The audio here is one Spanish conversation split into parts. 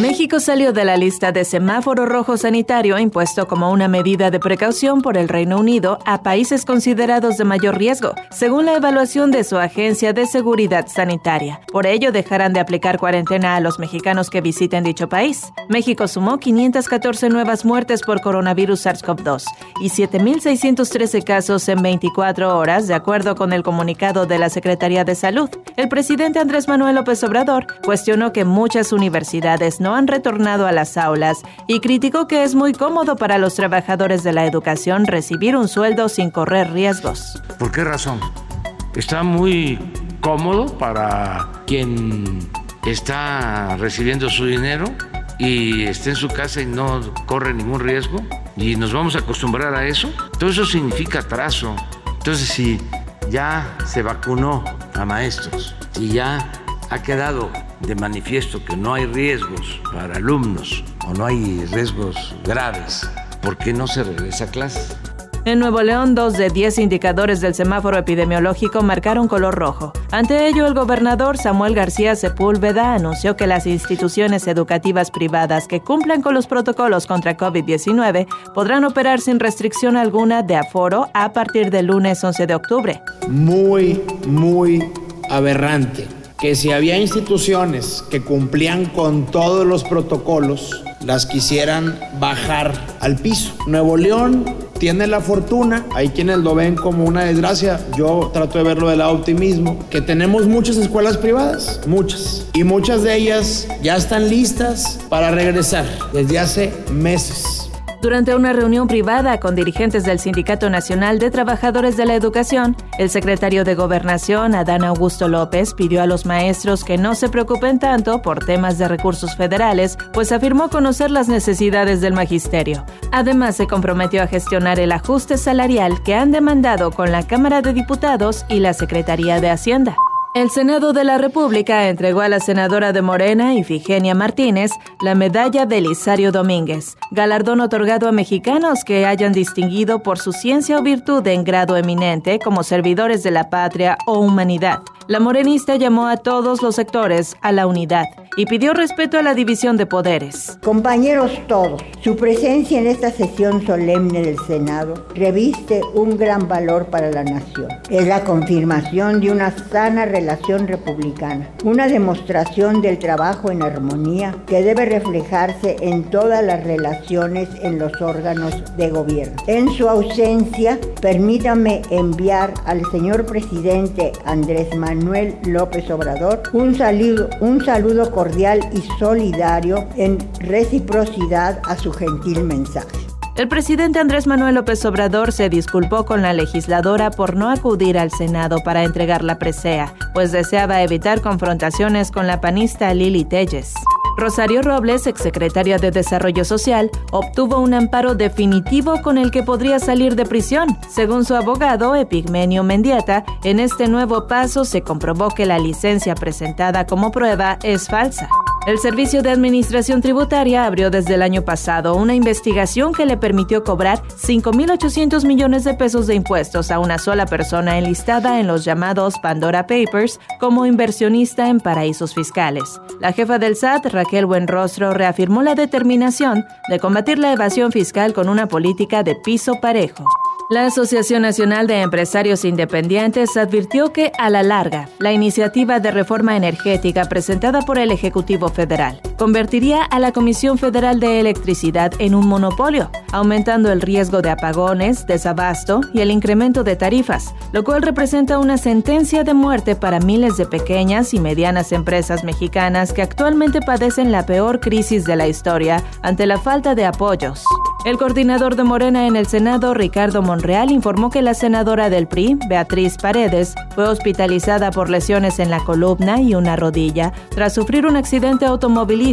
México salió de la lista de semáforo rojo sanitario impuesto como una medida de precaución por el Reino Unido a países considerados de mayor riesgo, según la evaluación de su Agencia de Seguridad Sanitaria. Por ello, dejarán de aplicar cuarentena a los mexicanos que visiten dicho país. México sumó 514 nuevas muertes por coronavirus SARS-CoV-2 y 7.613 casos en 24 horas, de acuerdo con el comunicado de la Secretaría de Salud. El presidente Andrés Manuel López Obrador cuestionó que muchas universidades no han retornado a las aulas y criticó que es muy cómodo para los trabajadores de la educación recibir un sueldo sin correr riesgos. ¿Por qué razón? Está muy cómodo para quien está recibiendo su dinero y está en su casa y no corre ningún riesgo y nos vamos a acostumbrar a eso. Todo eso significa atraso. Entonces, si ya se vacunó a maestros y ya ha quedado de manifiesto que no hay riesgos para alumnos o no hay riesgos graves, ¿por qué no se regresa a clase? En Nuevo León, dos de diez indicadores del semáforo epidemiológico marcaron color rojo. Ante ello, el gobernador Samuel García Sepúlveda anunció que las instituciones educativas privadas que cumplan con los protocolos contra COVID-19 podrán operar sin restricción alguna de aforo a partir del lunes 11 de octubre. Muy, muy aberrante que si había instituciones que cumplían con todos los protocolos, las quisieran bajar al piso. Nuevo León tiene la fortuna, hay quienes lo ven como una desgracia, yo trato de verlo del lado optimismo, que tenemos muchas escuelas privadas, muchas, y muchas de ellas ya están listas para regresar desde hace meses. Durante una reunión privada con dirigentes del Sindicato Nacional de Trabajadores de la Educación, el secretario de Gobernación, Adán Augusto López, pidió a los maestros que no se preocupen tanto por temas de recursos federales, pues afirmó conocer las necesidades del magisterio. Además, se comprometió a gestionar el ajuste salarial que han demandado con la Cámara de Diputados y la Secretaría de Hacienda. El Senado de la República entregó a la senadora de Morena, Ifigenia Martínez, la medalla Belisario Domínguez, galardón otorgado a mexicanos que hayan distinguido por su ciencia o virtud en grado eminente como servidores de la patria o humanidad. La morenista llamó a todos los sectores a la unidad y pidió respeto a la división de poderes. Compañeros todos, su presencia en esta sesión solemne del Senado reviste un gran valor para la nación. Es la confirmación de una sana relación republicana, una demostración del trabajo en armonía que debe reflejarse en todas las relaciones en los órganos de gobierno. En su ausencia, permítame enviar al señor presidente Andrés Manuel Manuel López Obrador un saludo, un saludo cordial y solidario en reciprocidad a su gentil mensaje. El presidente Andrés Manuel López Obrador se disculpó con la legisladora por no acudir al Senado para entregar la presea, pues deseaba evitar confrontaciones con la panista Lili Telles. Rosario Robles, exsecretaria de Desarrollo Social, obtuvo un amparo definitivo con el que podría salir de prisión. Según su abogado, Epigmenio Mendieta, en este nuevo paso se comprobó que la licencia presentada como prueba es falsa. El Servicio de Administración Tributaria abrió desde el año pasado una investigación que le permitió cobrar 5.800 millones de pesos de impuestos a una sola persona enlistada en los llamados Pandora Papers como inversionista en paraísos fiscales. La jefa del SAT, Raquel Buenrostro, reafirmó la determinación de combatir la evasión fiscal con una política de piso parejo. La Asociación Nacional de Empresarios Independientes advirtió que, a la larga, la iniciativa de reforma energética presentada por el Ejecutivo Federal convertiría a la Comisión Federal de Electricidad en un monopolio, aumentando el riesgo de apagones, desabasto y el incremento de tarifas, lo cual representa una sentencia de muerte para miles de pequeñas y medianas empresas mexicanas que actualmente padecen la peor crisis de la historia ante la falta de apoyos. El coordinador de Morena en el Senado, Ricardo Monreal, informó que la senadora del PRI, Beatriz Paredes, fue hospitalizada por lesiones en la columna y una rodilla tras sufrir un accidente automovilístico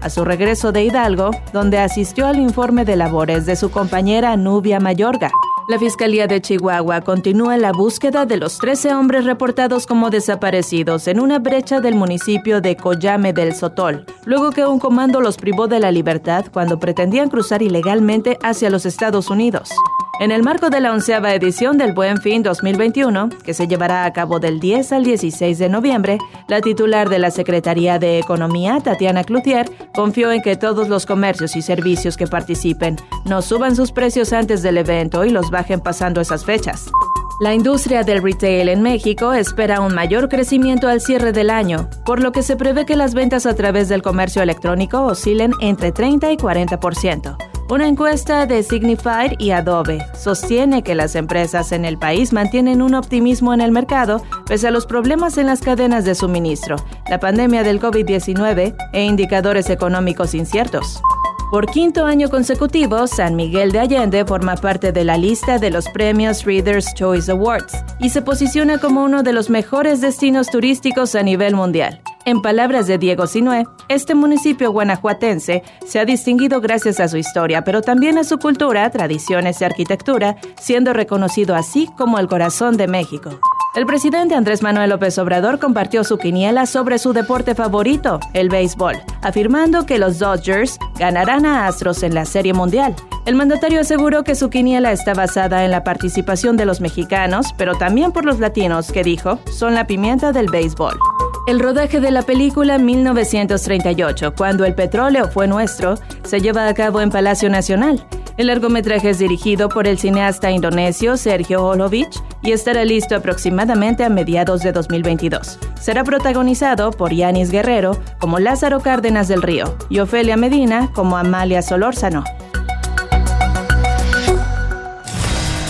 a su regreso de Hidalgo, donde asistió al informe de labores de su compañera Nubia Mayorga. La Fiscalía de Chihuahua continúa la búsqueda de los 13 hombres reportados como desaparecidos en una brecha del municipio de Coyame del Sotol, luego que un comando los privó de la libertad cuando pretendían cruzar ilegalmente hacia los Estados Unidos. En el marco de la onceava edición del Buen Fin 2021, que se llevará a cabo del 10 al 16 de noviembre, la titular de la Secretaría de Economía, Tatiana Cloutier, confió en que todos los comercios y servicios que participen no suban sus precios antes del evento y los bajen pasando esas fechas. La industria del retail en México espera un mayor crecimiento al cierre del año, por lo que se prevé que las ventas a través del comercio electrónico oscilen entre 30 y 40%. Una encuesta de Signified y Adobe sostiene que las empresas en el país mantienen un optimismo en el mercado pese a los problemas en las cadenas de suministro, la pandemia del COVID-19 e indicadores económicos inciertos. Por quinto año consecutivo, San Miguel de Allende forma parte de la lista de los premios Reader's Choice Awards y se posiciona como uno de los mejores destinos turísticos a nivel mundial. En palabras de Diego Sinué, este municipio guanajuatense se ha distinguido gracias a su historia, pero también a su cultura, tradiciones y arquitectura, siendo reconocido así como el corazón de México. El presidente Andrés Manuel López Obrador compartió su quiniela sobre su deporte favorito, el béisbol, afirmando que los Dodgers ganarán a Astros en la Serie Mundial. El mandatario aseguró que su quiniela está basada en la participación de los mexicanos, pero también por los latinos, que dijo, son la pimienta del béisbol. El rodaje de la película 1938, Cuando el petróleo fue nuestro, se lleva a cabo en Palacio Nacional. El largometraje es dirigido por el cineasta indonesio Sergio Olovich y estará listo aproximadamente a mediados de 2022. Será protagonizado por Yanis Guerrero como Lázaro Cárdenas del Río y Ofelia Medina como Amalia Solórzano.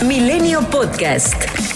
Milenio Podcast.